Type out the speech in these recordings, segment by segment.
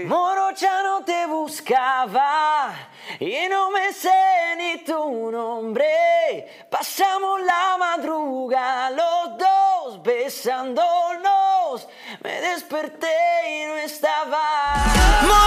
Morocha no te buscaba y no me sé ni tu nombre. Pasamos la madrugada los dos besándonos. Me desperté y no estaba. No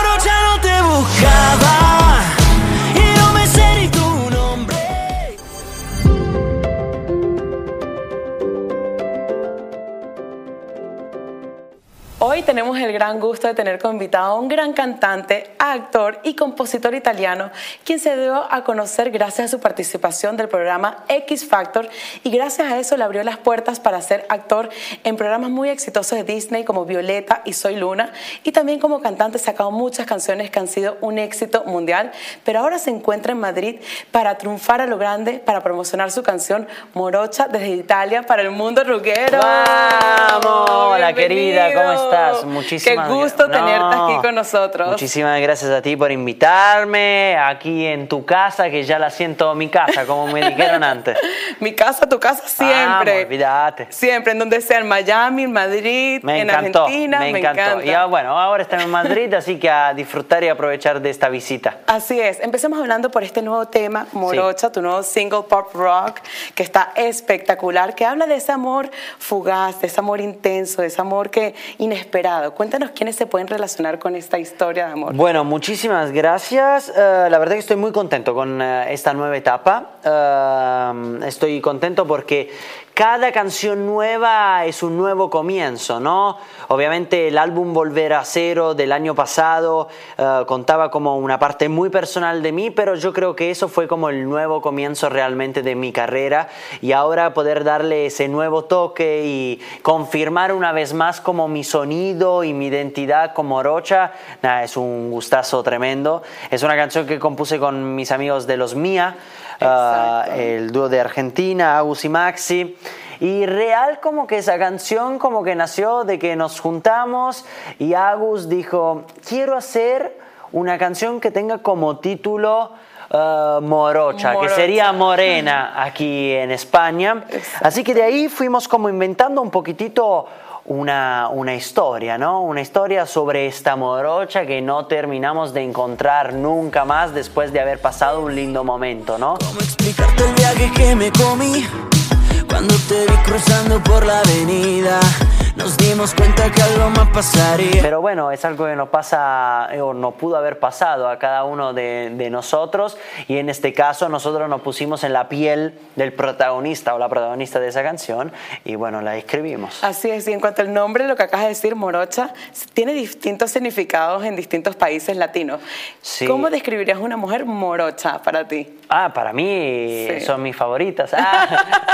tenemos el gran gusto de tener como invitado a un gran cantante, actor y compositor italiano, quien se dio a conocer gracias a su participación del programa X Factor y gracias a eso le abrió las puertas para ser actor en programas muy exitosos de Disney como Violeta y Soy Luna y también como cantante sacado muchas canciones que han sido un éxito mundial, pero ahora se encuentra en Madrid para triunfar a lo grande, para promocionar su canción Morocha desde Italia para el mundo ruguero. Vamos, hola querida, ¿cómo Bienvenido. Estás? Muchísimas Qué gusto gra- tenerte No. aquí con nosotros. Muchísimas gracias a ti por invitarme aquí en tu casa, que ya la siento mi casa, como me dijeron antes. Mi casa, tu casa siempre. Vamos, olvídate. Siempre, en donde sea, en Miami, en Madrid, Me en encantó, Argentina. me encantó. encanta. Y ah, bueno, ahora estamos en Madrid, así que a disfrutar y aprovechar de esta visita. Así es. Empecemos hablando por este nuevo tema, Morocha, tu nuevo single pop rock, que está espectacular, que habla de ese amor fugaz, de ese amor intenso, de ese amor que inesperado. Cuéntanos quiénes se pueden relacionar con esta historia de amor. Bueno, muchísimas gracias. Eh, la verdad que estoy muy contento con eh, esta nueva etapa. Eh, estoy contento porque cada canción nueva es un nuevo comienzo, ¿no? Obviamente el álbum Volver a Cero del año pasado eh, contaba como una parte muy personal de mí, pero yo creo que eso fue como el nuevo comienzo realmente de mi carrera y ahora poder darle ese nuevo toque y confirmar una vez más como mi sonido y mi identidad como Rocha, es un gustazo tremendo. Es una canción que compuse con mis amigos de Los Mía, Ah, el dúo de Argentina, Agus y Maxi. Y real como que esa canción como que nació de que nos juntamos y Agus dijo, quiero hacer una canción que tenga como título ah, Morocha, que sería Morena aquí en España. Así que de ahí fuimos como inventando un poquitito una, una historia, ¿no? Una historia sobre esta morocha que no terminamos de encontrar nunca más después de haber pasado un lindo momento, ¿no? ¿Cómo explicarte el viaje que me comí? Cuando te vi cruzando por la avenida, nos dimos cuenta que algo más pasaría. Pero bueno, es algo que no pasa eh, o no pudo haber pasado a cada uno de, de nosotros y en este caso nosotros nos pusimos en la piel del protagonista o la protagonista de esa canción y bueno, la escribimos. Así es, y en cuanto al nombre, lo que acabas de decir, Morocha, tiene distintos significados en distintos países latinos. Sí. ¿Cómo describirías una mujer morocha para ti? Ah, para mí Sí. son mis favoritas. Ah.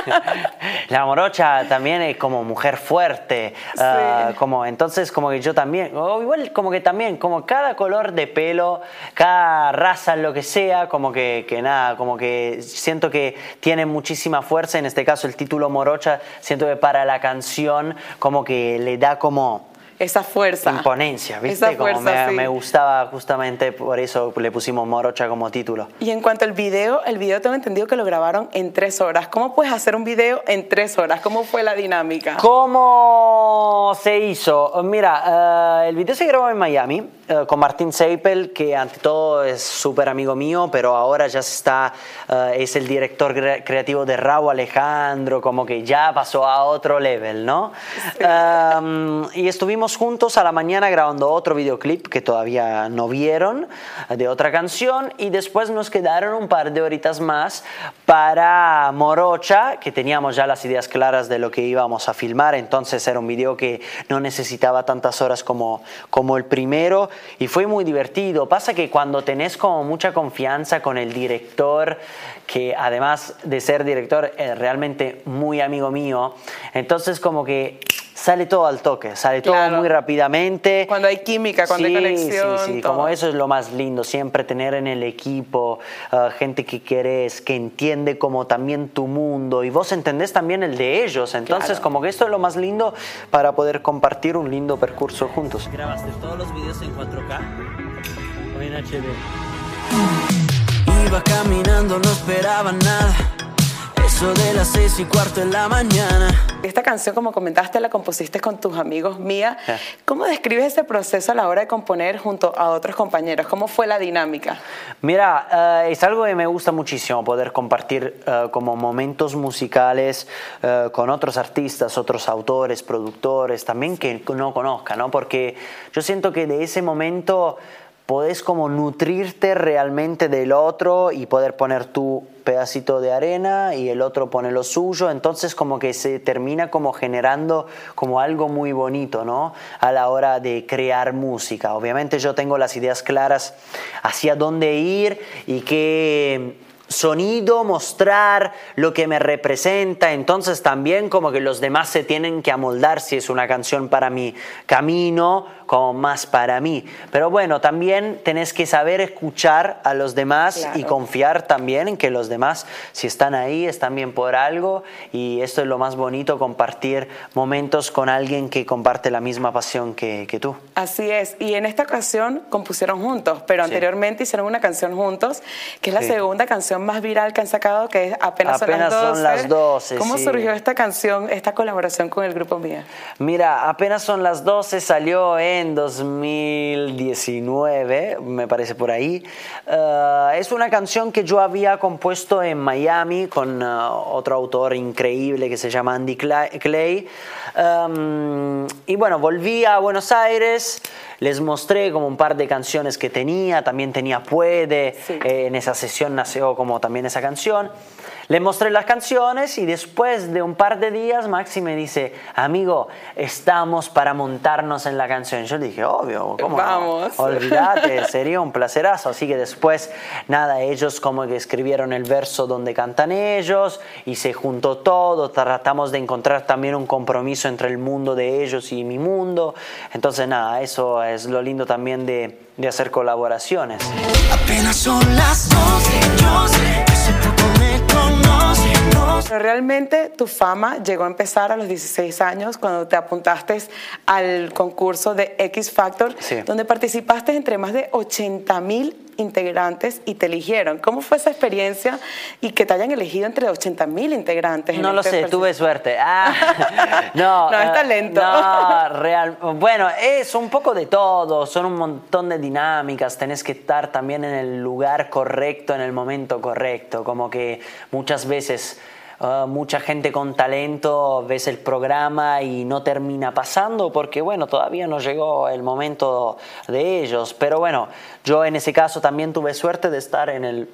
la morocha también es como mujer fuerte. ah, Sí. como, entonces, como que yo también, o igual como que también, como cada color de pelo, cada raza, lo que sea, como que, que nada, como que siento que tiene muchísima fuerza. En este caso, el título morocha, siento que para la canción, como que le da como Esa fuerza. imponencia, ¿viste? Esa como fuerza, me, sí. me gustaba justamente por eso le pusimos morocha como título. Y en cuanto al video, el video tengo entendido que lo grabaron en tres horas. ¿Cómo puedes hacer un video en tres horas? ¿Cómo fue la dinámica? ¿Cómo se hizo? Mira, eh, el video se grabó en Miami eh, con Martín Seipel, que ante todo es súper amigo mío, pero ahora ya se está, eh, es el director cre- creativo de Raúl Alejandro, como que ya pasó a otro level, ¿no? Um, y estuvimos juntos a la mañana grabando otro videoclip que todavía no vieron, eh, de otra canción, y después nos quedaron un par de horitas más para Morocha, que teníamos ya las ideas claras de lo que íbamos a filmar, entonces era un video que no necesitaba tantas horas como, como el primero, y fue muy divertido. Pasa que cuando tenés como mucha confianza con el director, que además de ser director es realmente muy amigo mío, entonces como que sale todo al toque, sale todo muy rápidamente. Cuando hay química, cuando hay Sí, conexión, Sí, sí, todo. como eso es lo más lindo, siempre tener en el equipo ah, gente que querés, que entiende como también tu mundo y vos entendés también el de ellos. Entonces Claro. como que esto es lo más lindo para poder compartir un lindo percurso juntos. ¿Grabaste todos los videos en 4K o en HD? Iba caminando, no esperaba nada. Eso de las seis y cuarto en la mañana. Esta canción, como comentaste, la compusiste con tus amigos Mía. ¿Cómo describes ese proceso a la hora de componer junto a otros compañeros? ¿Cómo fue la dinámica? Mira, eh, es algo que me gusta muchísimo poder compartir eh, como momentos musicales eh, con otros artistas, otros autores, productores, también que no conozcan, ¿no? Porque yo siento que de ese momento podés como nutrirte realmente del otro y poder poner tu pedacito de arena y el otro pone lo suyo, entonces como que se termina como generando como algo muy bonito, ¿no? A la hora de crear música. Obviamente yo tengo las ideas claras hacia dónde ir y qué sonido, mostrar lo que me representa, entonces también como que los demás se tienen que amoldar si es una canción para mi camino como más para mí. Pero bueno, también tenés que saber escuchar a los demás y confiar también en que los demás, si están ahí, están bien por algo. Y esto es lo más bonito, compartir momentos con alguien que comparte la misma pasión que, que tú. Así es. Y en esta ocasión compusieron juntos, pero anteriormente hicieron una canción juntos, que es la segunda canción más viral que han sacado, que es Apenas, Apenas son las 12. ¿Cómo surgió esta canción, esta colaboración con el grupo Mía? Mira, Apenas son las 12 salió en en 2019, me parece por ahí. Eh, es una canción que yo había compuesto en Miami con eh, otro autor increíble que se llama Andy Clay. Em, y bueno, volví a Buenos Aires, les mostré como un par de canciones que tenía, también tenía Puede, eh, en esa sesión nació como también esa canción. Le mostré las canciones y después de un par de días Maxi me dice, amigo, estamos para montarnos en la canción. Yo le dije, obvio, ¿cómo Vamos. Olvídate, sería un placerazo. Así que después, nada, ellos como que escribieron el verso donde cantan ellos y se juntó todo. Tratamos de encontrar también un compromiso entre el mundo de ellos y mi mundo. Entonces, nada, eso es lo lindo también de, de hacer colaboraciones. Apenas son las dos, realmente tu fama llegó a empezar a los 16 años cuando te apuntaste al concurso de X Factor, donde participaste entre más de 80 mil integrantes y te eligieron. ¿Cómo fue esa experiencia y que te hayan elegido entre 80 mil integrantes? No lo este sé, tuve suerte. Ah, no, no, es eh, talento. No, real. Bueno, es un poco de todo, son un montón de dinámicas, tenés que estar también en el lugar correcto, en el momento correcto, como que muchas veces Ah, mucha gente con talento ves el programa y no termina pasando porque, bueno, todavía no llegó el momento de ellos. Pero bueno, yo en ese caso también tuve suerte de estar en el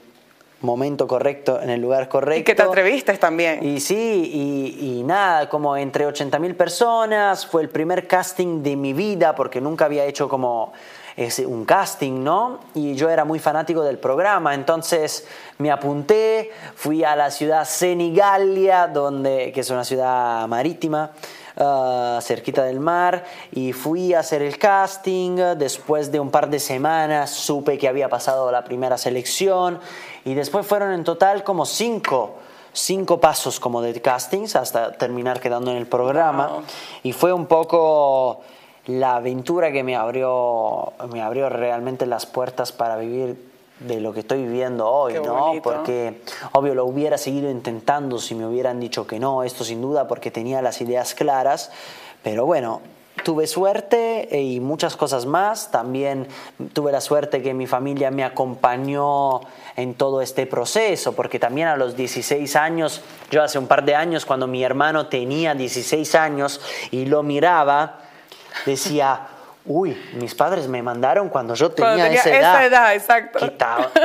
momento correcto, en el lugar correcto. Y que te atreviste también. Y sí, y, y nada, como entre 80 mil personas, fue el primer casting de mi vida porque nunca había hecho como es un casting, ¿no? Y yo era muy fanático del programa, entonces me apunté, fui a la ciudad Senigalia, donde, que es una ciudad marítima, uh, cerquita del mar, y fui a hacer el casting. Después de un par de semanas supe que había pasado la primera selección, y después fueron en total como cinco cinco pasos como de castings hasta terminar quedando en el programa y fue un poco la aventura que me abrió, me abrió realmente las puertas para vivir de lo que estoy viviendo hoy, ¿no? Porque obvio lo hubiera seguido intentando si me hubieran dicho que no, esto sin duda porque tenía las ideas claras, pero bueno, tuve suerte y muchas cosas más. También tuve la suerte que mi familia me acompañó en todo este proceso, porque también a los 16 años, yo hace un par de años, cuando mi hermano tenía 16 años y lo miraba, decía, uy, mis padres me mandaron cuando yo tenía, esa edad. exacto. Que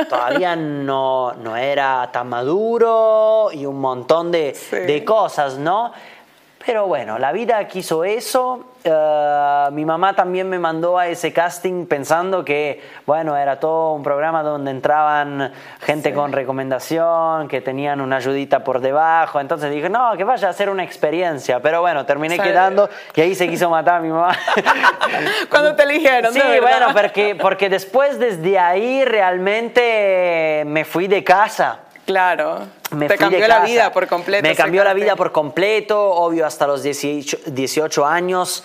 todavía no, no era tan maduro y un montón de, de cosas, ¿no? Pero bueno, la vida quiso eso. Eh, mi mamá también me mandó a ese casting pensando que, bueno, era todo un programa donde entraban gente con recomendación, que tenían una ayudita por debajo. Entonces dije, no, que vaya a ser una experiencia. Pero bueno, terminé quedando y ahí se quiso matar a mi mamá. Cuando te eligieron, Sí, bueno, porque, porque después desde ahí realmente me fui de casa. Claro. Me Te cambió la vida por completo. Me cambió la vida por completo, obvio, hasta los 18, 18 años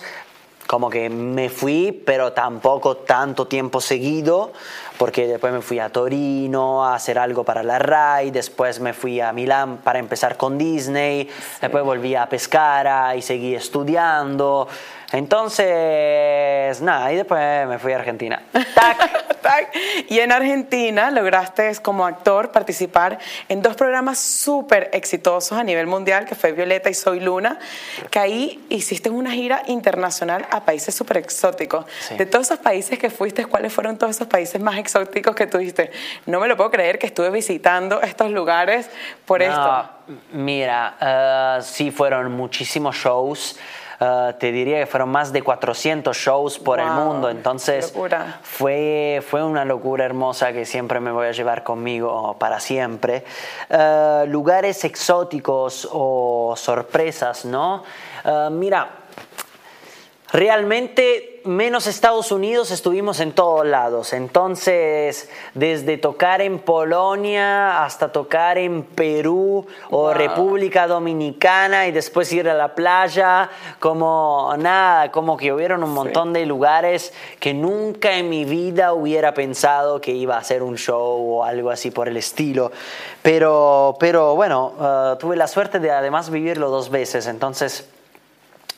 como que me fui, pero tampoco tanto tiempo seguido, porque después me fui a Torino a hacer algo para la RAI, después me fui a Milán para empezar con Disney, después volví a Pescara y seguí estudiando. Entonces, nada, y después me fui a Argentina. ¡Tac! Y en Argentina lograste como actor participar en dos programas súper exitosos a nivel mundial, que fue Violeta y Soy Luna, que ahí hiciste una gira internacional a países súper exóticos. De todos esos países que fuiste, ¿cuáles fueron todos esos países más exóticos que tuviste? No me lo puedo creer que estuve visitando estos lugares por esto. Mira, eh, sí fueron muchísimos shows. Eh, te diría que fueron más de 400 shows por el mundo, entonces fue, fue una locura hermosa que siempre me voy a llevar conmigo para siempre. Eh, lugares exóticos o sorpresas, ¿no? mira, realmente menos Estados Unidos estuvimos en todos lados. Entonces, desde tocar en Polonia hasta tocar en Perú o República Dominicana y después ir a la playa, como nada, como que hubieron un montón de lugares que nunca en mi vida hubiera pensado que iba a hacer un show o algo así por el estilo. Pero, pero bueno, eh, tuve la suerte de además vivirlo dos veces. Entonces,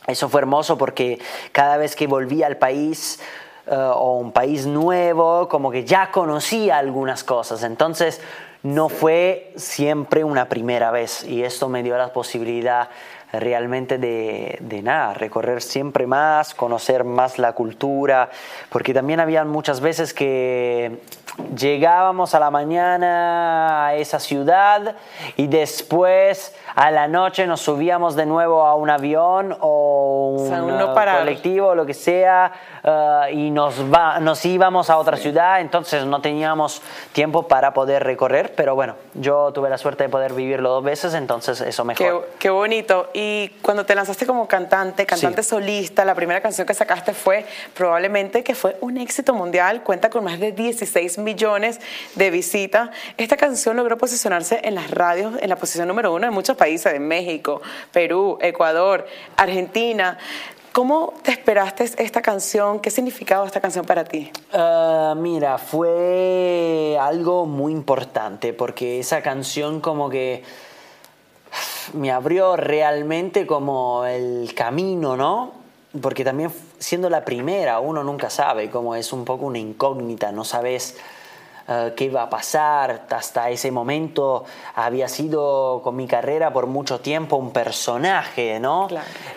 eso fue hermoso porque cada vez que volví al país eh, o un país nuevo, como que ya conocía algunas cosas. Entonces no fue siempre una primera vez y esto me dio la posibilidad realmente de, de, nada, recorrer siempre más, conocer más la cultura, porque también había muchas veces que llegábamos a la mañana a esa ciudad y después a la noche nos subíamos de nuevo a un avión o un colectivo o lo que sea eh, y nos, va, nos íbamos a otra ciudad, entonces no teníamos tiempo para poder recorrer, pero bueno, yo tuve la suerte de poder vivirlo dos veces, entonces eso mejor. Qué, qué bonito. Y cuando te lanzaste como cantante, cantante solista, la primera canción que sacaste fue probablemente que fue un éxito mundial, cuenta con más de 16 millones de visitas. Esta canción logró posicionarse en las radios en la posición número uno en muchos países, de México, Perú, Ecuador, Argentina. ¿Cómo te esperaste esta canción? ¿Qué significaba esta canción para ti? Ah, mira, fue algo muy importante porque esa canción como que me abrió realmente como el camino, ¿no? Porque también siendo la primera, uno nunca sabe, como es un poco una incógnita, no sabes eh, qué iba a pasar. Hasta ese momento había sido con mi carrera por mucho tiempo un personaje, ¿no?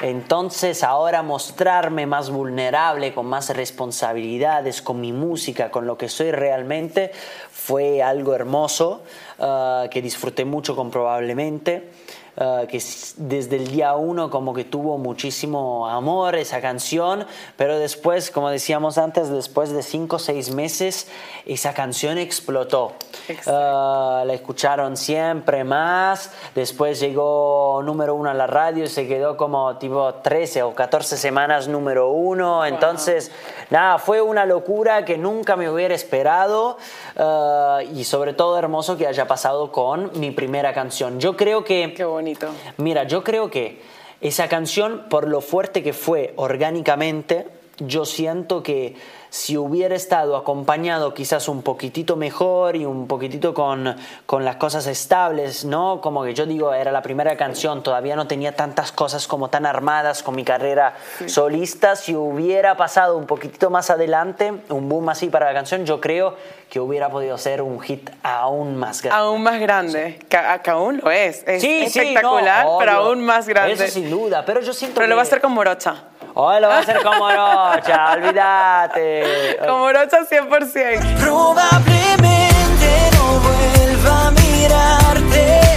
Entonces ahora mostrarme más vulnerable, con más responsabilidades, con mi música, con lo que soy realmente, fue algo hermoso eh, que disfruté mucho comprobablemente. Eh, que desde el día uno como que tuvo muchísimo amor esa canción, pero después, como decíamos antes, después de cinco o seis meses, esa canción explotó. Uh, la escucharon siempre más, después llegó número uno a la radio, se quedó como tipo 13 o 14 semanas número uno, entonces, nada, fue una locura que nunca me hubiera esperado uh, y sobre todo hermoso que haya pasado con mi primera canción. Yo creo que... Bonito. Mira, yo creo que esa canción, por lo fuerte que fue orgánicamente, yo siento que si hubiera estado acompañado quizás un poquitito mejor y un poquitito con, con, las cosas estables, ¿no? Como que yo digo, era la primera canción, todavía no tenía tantas cosas como tan armadas con mi carrera solista, si hubiera pasado un poquitito más adelante, un boom así para la canción, yo creo que hubiera podido ser un hit aún más grande. Aún más grande, que, aún lo es, es espectacular, pero aún más grande. Eso sin duda, pero yo siento Pero lo va a hacer con Morocha. Hoy lo va a hacer con Morocha, olvídate. Con Morocha 100%. Probablemente no vuelva a mirarte.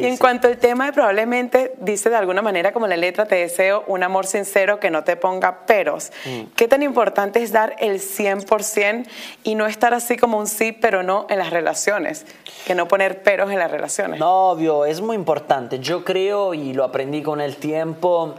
Y en cuanto al tema de probablemente, dice de alguna manera como la letra, te deseo un amor sincero que no te ponga peros. Mm. ¿Qué tan importante es dar el 100% y no estar así como un sí, pero no en las relaciones? Que no poner peros en las relaciones. No, obvio, es muy importante. Yo creo, y lo aprendí con el tiempo,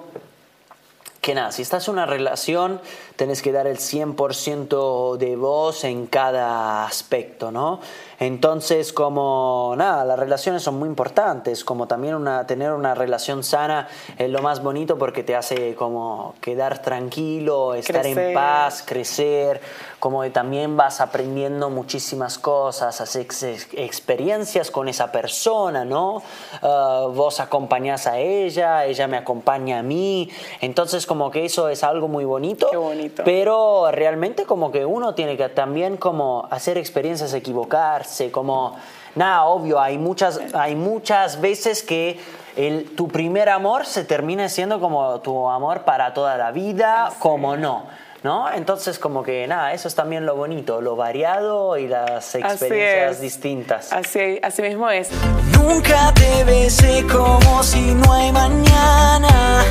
que nada, si estás en una relación, tenés que dar el 100% de vos en cada aspecto, ¿no? Entonces, como nada, las relaciones son muy importantes, como también una, tener una relación sana es lo más bonito porque te hace como quedar tranquilo, estar en paz, crecer, como que también vas aprendiendo muchísimas cosas, haces experiencias con esa persona, ¿no? Ah, vos acompañás a ella, ella me acompaña a mí, entonces como que eso es algo muy bonito, Qué bonito. Pero realmente como que uno tiene que también como hacer experiencias, equivocarse, como, nada, obvio, hay muchas, hay muchas veces que el, tu primer amor se termina siendo como tu amor para toda la vida, como no. ¿No? Entonces como que nada, eso es también lo bonito, lo variado y las experiencias distintas. Así, así mismo es. Nunca te besé como si no hay mañana,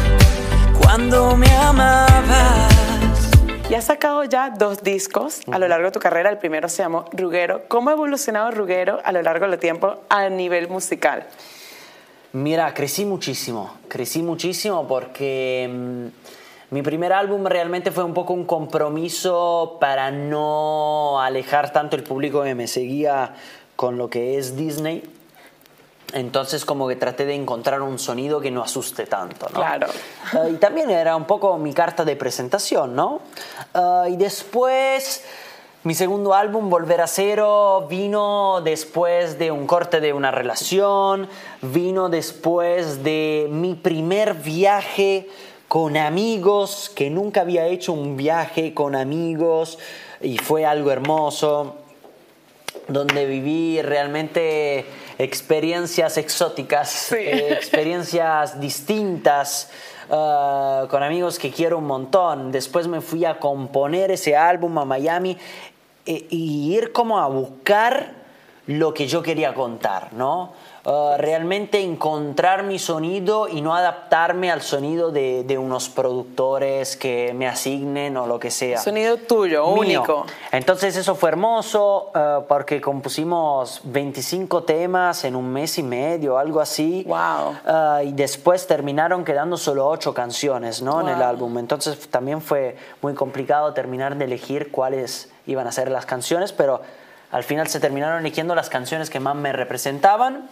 cuando me amabas. Y has sacado ya dos discos a lo largo de tu carrera. El primero se llamó Ruguero. ¿Cómo ha evolucionado Ruguero a lo largo del tiempo a nivel musical? Mira, crecí muchísimo, crecí muchísimo porque mm, mi primer álbum realmente fue un poco un compromiso para no alejar tanto el público que me seguía con lo que es Disney. Entonces como que traté de encontrar un sonido que no asuste tanto, ¿no? Claro. Uh, y también era un poco mi carta de presentación, ¿no? Uh, y después mi segundo álbum, Volver a Cero, vino después de un corte de una relación, vino después de mi primer viaje con amigos, que nunca había hecho un viaje con amigos y fue algo hermoso, donde viví realmente experiencias exóticas, sí. eh, experiencias distintas. Uh, con amigos que quiero un montón. Después me fui a componer ese álbum a Miami e, y ir como a buscar lo que yo quería contar, ¿no? Uh, realmente encontrar mi sonido y no adaptarme al sonido de, de, unos productores que me asignen o lo que sea. Sonido tuyo, Mío. único. Entonces eso fue hermoso uh, porque compusimos 25 temas en un mes y medio, algo así. Wow. Uh, y después terminaron quedando solo 8 canciones ¿no? Wow. en el álbum. Entonces también fue muy complicado terminar de elegir cuáles iban a ser las canciones, pero al final se terminaron eligiendo las canciones que más me representaban.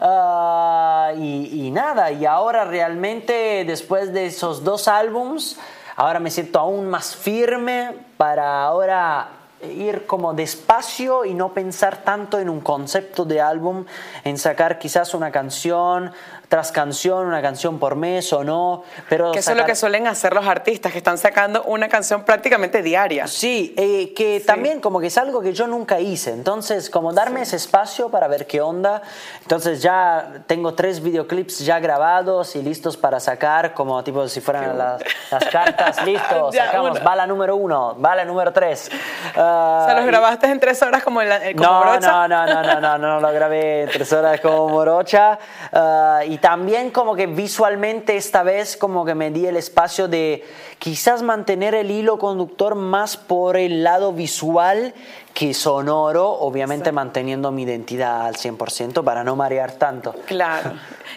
Uh, y, y, nada, y ahora realmente después de esos dos álbums, ahora me siento aún más firme para ahora ir como despacio y no pensar tanto en un concepto de álbum, en sacar quizás una canción tras canción, una canción por mes o no, pero que eso sacar... es lo que suelen hacer los artistas, que están sacando una canción prácticamente diaria. Sí, eh, que sí. también como que es algo que yo nunca hice, entonces como darme sí. ese espacio para ver qué onda, entonces ya tengo tres videoclips ya grabados y listos para sacar, como tipo si fueran las, las, cartas, listo, sacamos una. bala número uno, bala número tres. Uh, o sea, los grabaste y... en tres horas como, en la, como no, morocha. No, no, no, no, no, no, lo grabé en tres horas como morocha. Uh, también como que visualmente esta vez como que me di el espacio de quizás mantener el hilo conductor más por el lado visual que sonoro, obviamente sí. manteniendo mi identidad al 100% para no marear tanto. Claro.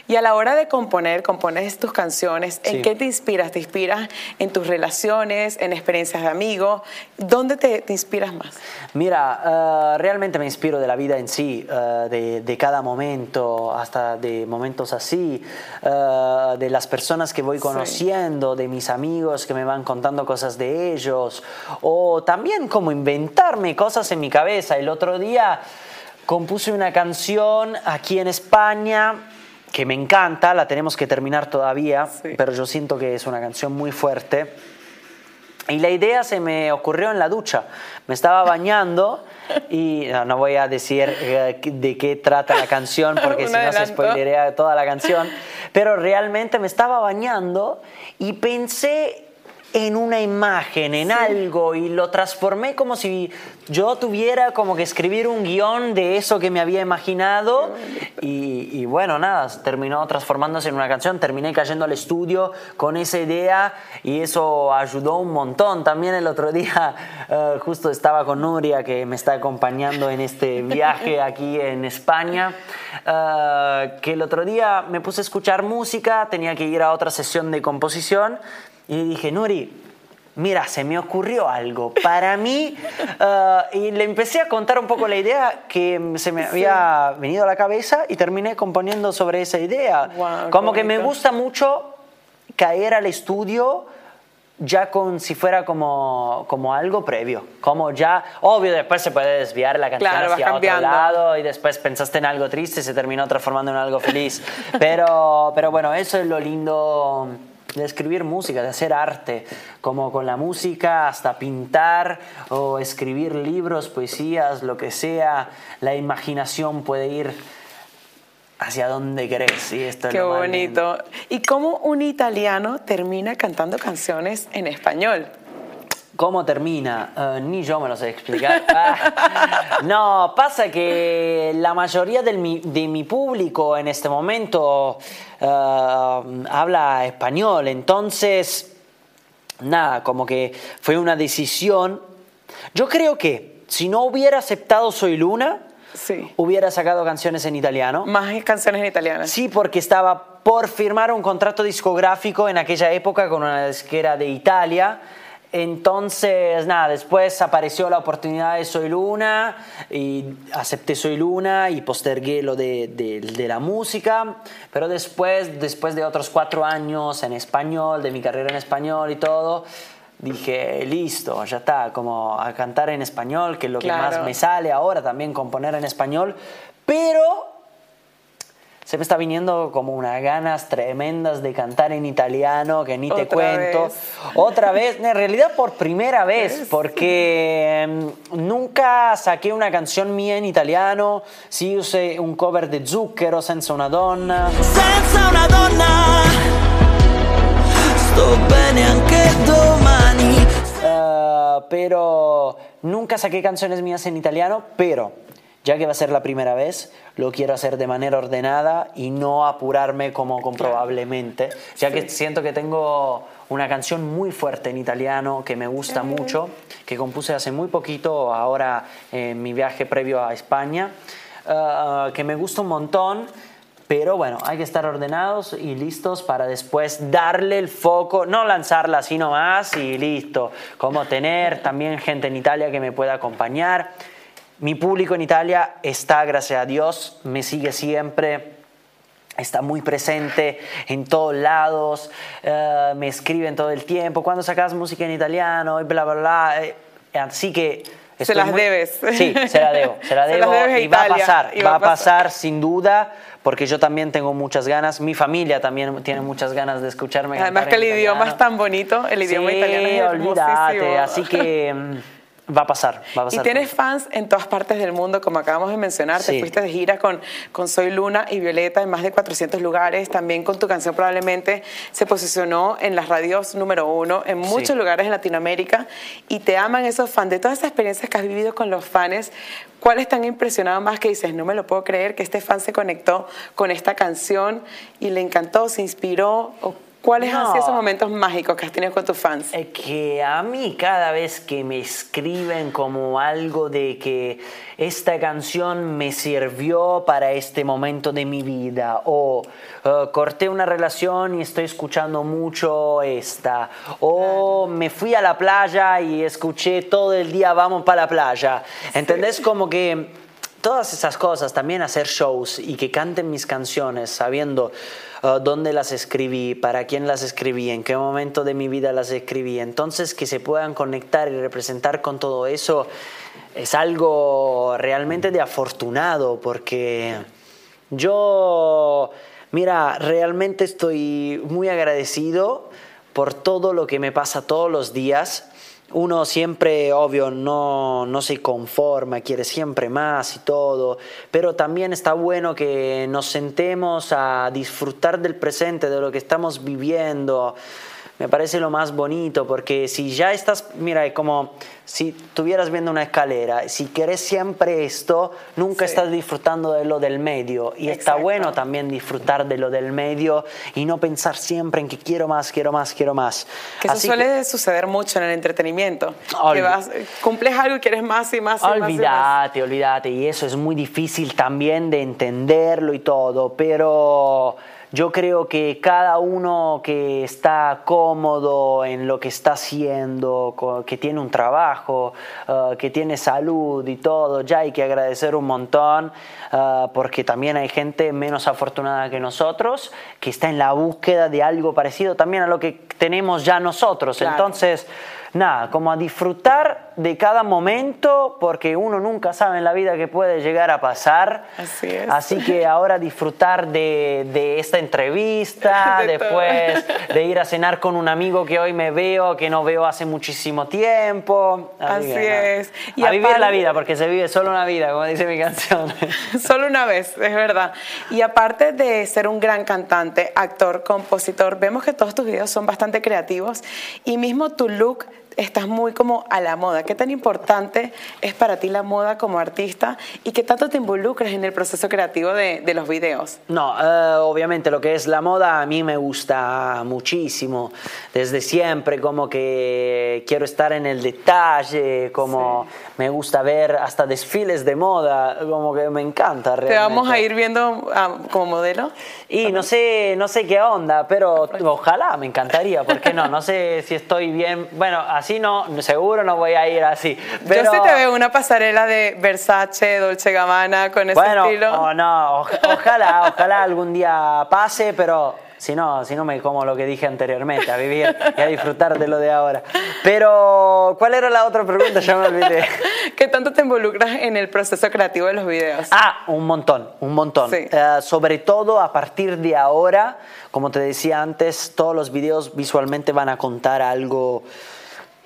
Y a la hora de componer, compones tus canciones, ¿en sí. qué te inspiras? ¿Te inspiras en tus relaciones, en experiencias de amigos? ¿Dónde te, te inspiras más? Mira, uh, realmente me inspiro de la vida en sí, uh, de, de, cada momento, hasta de momentos así, uh, de las personas que voy conociendo, sí. de mis amigos que me van contando cosas de ellos, o también como inventarme cosas en mi cabeza. El otro día compuse una canción aquí en España que me encanta, la tenemos que terminar todavía, sí. pero yo siento que es una canción muy fuerte. Y la idea se me ocurrió en la ducha. Me estaba bañando y no, no voy a decir eh, de qué trata la canción porque si no se spoilería toda la canción, pero realmente me estaba bañando y pensé en una imagen, en sí. algo, y lo transformé como si yo tuviera como que escribir un guion de eso que me había imaginado. Y, y, bueno, nada, terminó transformándose en una canción. Terminé cayendo al estudio con esa idea y eso ayudó un montón. También el otro día, uh, justo estaba con Nuria, que me está acompañando en este viaje aquí en España, uh, que el otro día me puse a escuchar música, tenía que ir a otra sesión de composición Y le dije, Nuri, mira, se me ocurrió algo. Para mí, eh, y le empecé a contar un poco la idea que se me había venido a la cabeza y terminé componiendo sobre esa idea. Qué como que me gusta mucho caer al estudio ya con si fuera como, como algo previo, como ya, obvio, después se puede desviar la canción Claro, hacia otro lado y después pensaste en algo triste y se terminó transformando en algo feliz. Pero, pero bueno, eso es lo lindo de escribir música, de hacer arte, como con la música hasta pintar o escribir libros, poesías, lo que sea, la imaginación puede ir hacia donde querés. Y esto es Qué lo bonito. ¿Y cómo un italiano termina cantando canciones en español? ¿Cómo termina? Eh, ni yo me lo sé explicar. Ah, no, pasa que la mayoría del mi- de mi público en este momento eh, habla español, entonces, nada, como que fue una decisión. Yo creo que si no hubiera aceptado Soy Luna, Sí. hubiera sacado canciones en italiano. Más canciones en italiano. Sí, porque estaba por firmar un contrato discográfico en aquella época con una disquera de Italia. Entonces, nada, después apareció la oportunidad de Soy Luna y acepté Soy Luna y postergué lo de, de- de la música. Pero después, después de otros cuatro años en español, de mi carrera en español y todo, dije, listo, ya está, como a cantar en español, que es lo que Claro. más me sale ahora también componer en español. Pero se me está viniendo como unas ganas tremendas de cantar en italiano que ni te Otra cuento. vez. Otra vez, en realidad por primera vez, porque mm, nunca saqué una canción mía en italiano. Sí usé un cover de Zucchero, Senza una donna. Senza una donna sto bene anche domani. Eh, pero nunca saqué canciones mías en italiano, pero ya que va a ser la primera vez, lo quiero hacer de manera ordenada y no apurarme como comprobablemente, ya que siento que tengo una canción muy fuerte en italiano que me gusta mucho, que compuse hace muy poquito, ahora en mi viaje previo a España, eh, que me gusta un montón. Pero bueno, hay que estar ordenados y listos para después darle el foco, no lanzarla así nomás y listo. Como tener también gente en Italia que me pueda acompañar. Mi público en Italia está, gracias a Dios, me sigue siempre. Está muy presente en todos lados, eh, me escriben todo el tiempo, cuando sacas música en italiano y bla, bla, bla. eh, así que... Se las muy- debes. Sí, se la debo, se la debo y va a pasar, va a pasar sin duda, porque yo también tengo muchas ganas, mi familia también tiene muchas ganas de escucharme. Además que el idioma es tan bonito, el idioma Sí, italiano es olvídate, así que va a pasar, va a Y pasar. tienes fans en todas partes del mundo, como acabamos de mencionar. Te Sí. fuiste de gira con, con Soy Luna y Violeta en más de 400 lugares. También con tu canción probablemente se posicionó en las radios número uno en muchos Sí. lugares en Latinoamérica. Y te aman esos fans. De todas esas experiencias que has vivido con los fans, ¿cuáles te han impresionado más que dices, no me lo puedo creer que este fan se conectó con esta canción y le encantó, se inspiró? ¿O ¿Cuáles han No. sido esos momentos mágicos que has tenido con tus fans? Es que a mí cada vez que me escriben como algo de que esta canción me sirvió para este momento de mi vida o eh, corté una relación y estoy escuchando mucho esta o me fui a la playa y escuché todo el día vamos para la playa. ¿Entendés? Como que todas esas cosas, también hacer shows y que canten mis canciones sabiendo uh, dónde las escribí, para quién las escribí, en qué momento de mi vida las escribí, entonces que se puedan conectar y representar con todo eso es algo realmente de afortunado porque yo, mira, realmente estoy muy agradecido por todo lo que me pasa todos los días uno siempre, obvio, no, no se conforma, quiere siempre más y todo, pero también está bueno que nos sentemos a disfrutar del presente, de lo que estamos viviendo. Me parece lo más bonito, porque si ya estás, mira, es como si estuvieras viendo una escalera, si quieres siempre esto, nunca Sí. estás disfrutando de lo del medio. Y está bueno también disfrutar de lo del medio y no pensar siempre en que quiero más, quiero más, quiero más. Que eso Así suele suceder mucho en el entretenimiento. Que vas, cumples algo y quieres más y más y más y más. Olvídate, olvídate, y eso es muy difícil también de entenderlo y todo, pero yo creo que cada uno que está cómodo en lo que está haciendo, que tiene un trabajo, eh, que tiene salud y todo, ya hay que agradecer un montón eh, porque también hay gente menos afortunada que nosotros que está en la búsqueda de algo parecido también a lo que tenemos ya nosotros. Claro. Entonces, nada, como a disfrutar de cada momento porque uno nunca sabe en la vida que puede llegar a pasar. Así es. Así que ahora disfrutar de, de esta entrevista, De todo. después de ir a cenar con un amigo que hoy me veo, que no veo hace muchísimo tiempo. Así que es. Y a vivir la vida, porque se vive solo una vida, como dice mi canción. Solo una vez, es verdad. Y aparte de ser un gran cantante, actor, compositor, vemos que todos tus videos son bastante creativos y mismo tu look estás muy como a la moda. ¿Qué tan importante es para ti la moda como artista y qué tanto te involucras en el proceso creativo de, de los videos? No, eh, obviamente lo que es la moda a mí me gusta muchísimo, desde siempre, como que quiero estar en el detalle, como me gusta ver hasta desfiles de moda, como que me encanta ¿Te realmente. vamos a ir viendo ah, como modelo? Y no sé, no sé qué onda, pero ojalá, me encantaría, porque no, no sé si estoy bien, bueno, así no, seguro no voy a ir así, pero... Yo sí te veo una pasarela de Versace, Dolce Gabbana con ese Bueno, estilo. oh, no, oj- ojalá, ojalá algún día pase, pero si no, si no me como lo que dije anteriormente, a vivir y a disfrutar de lo de ahora. Pero, ¿cuál era la otra pregunta? Ya me olvidé. ¿Qué tanto te involucras en el proceso creativo de los videos? Ah, un montón, un montón. Sí. Eh, sobre todo a partir de ahora, como te decía antes, todos los videos visualmente van a contar algo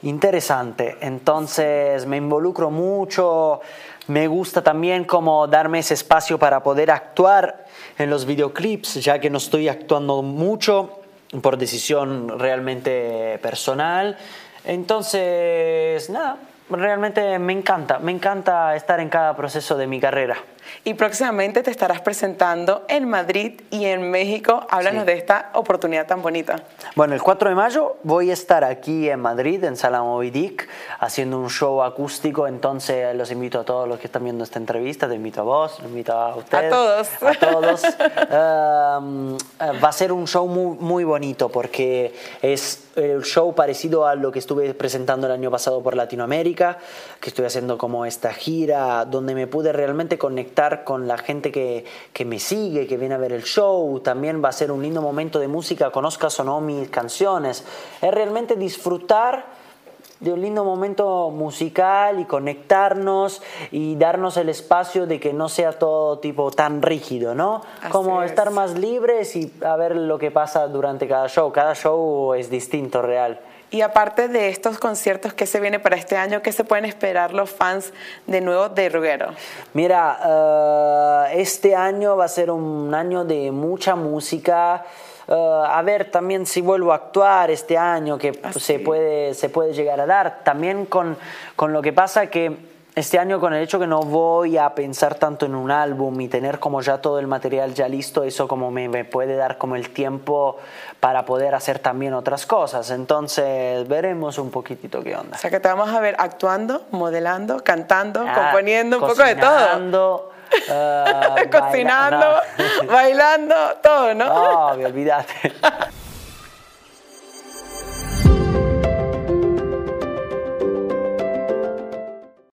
interesante. Entonces me involucro mucho, me gusta también como darme ese espacio para poder actuar en los videoclips, ya que no estoy actuando mucho por decisión realmente personal. Entonces, nada, realmente me encanta, me encanta estar en cada proceso de mi carrera. Y próximamente te estarás presentando en Madrid y en México. Háblanos Sí. de esta oportunidad tan bonita. Bueno, el 4 de mayo voy a estar aquí en Madrid, en Sala Moby Dick, haciendo un show acústico. Entonces, los invito a todos los que están viendo esta entrevista. Te invito a vos, lo invito a ustedes. todos. A todos. Um, va a ser un show muy, muy bonito porque es el show parecido a lo que estuve presentando el año pasado por Latinoamérica, que estoy haciendo como esta gira donde me pude realmente conectar con la gente que, que me sigue, que viene a ver el show. También va a ser un lindo momento de música, conozcas o no mis canciones. Es realmente disfrutar de un lindo momento musical y conectarnos y darnos el espacio de que no sea todo tipo tan rígido, ¿no? Así Como es. estar más libres y a ver lo que pasa durante cada show. Cada show es distinto, real. Y aparte de estos conciertos que se viene para este año, ¿qué se pueden esperar los fans de nuevo de Ruggero? Mira, eh, este año va a ser un año de mucha música. Eh, a ver también si vuelvo a actuar este año, que Ah, se, puede, se puede llegar a dar. También con, con lo que pasa que este año con el hecho que no voy a pensar tanto en un álbum y tener como ya todo el material ya listo, eso como me, me puede dar como el tiempo para poder hacer también otras cosas. Entonces veremos un poquitito qué onda. O sea que te vamos a ver actuando, modelando, cantando, Ah, componiendo, un poco de todo. cocinando, eh, Cocinando, baila- no. bailando, todo, ¿no? No, me olvídate.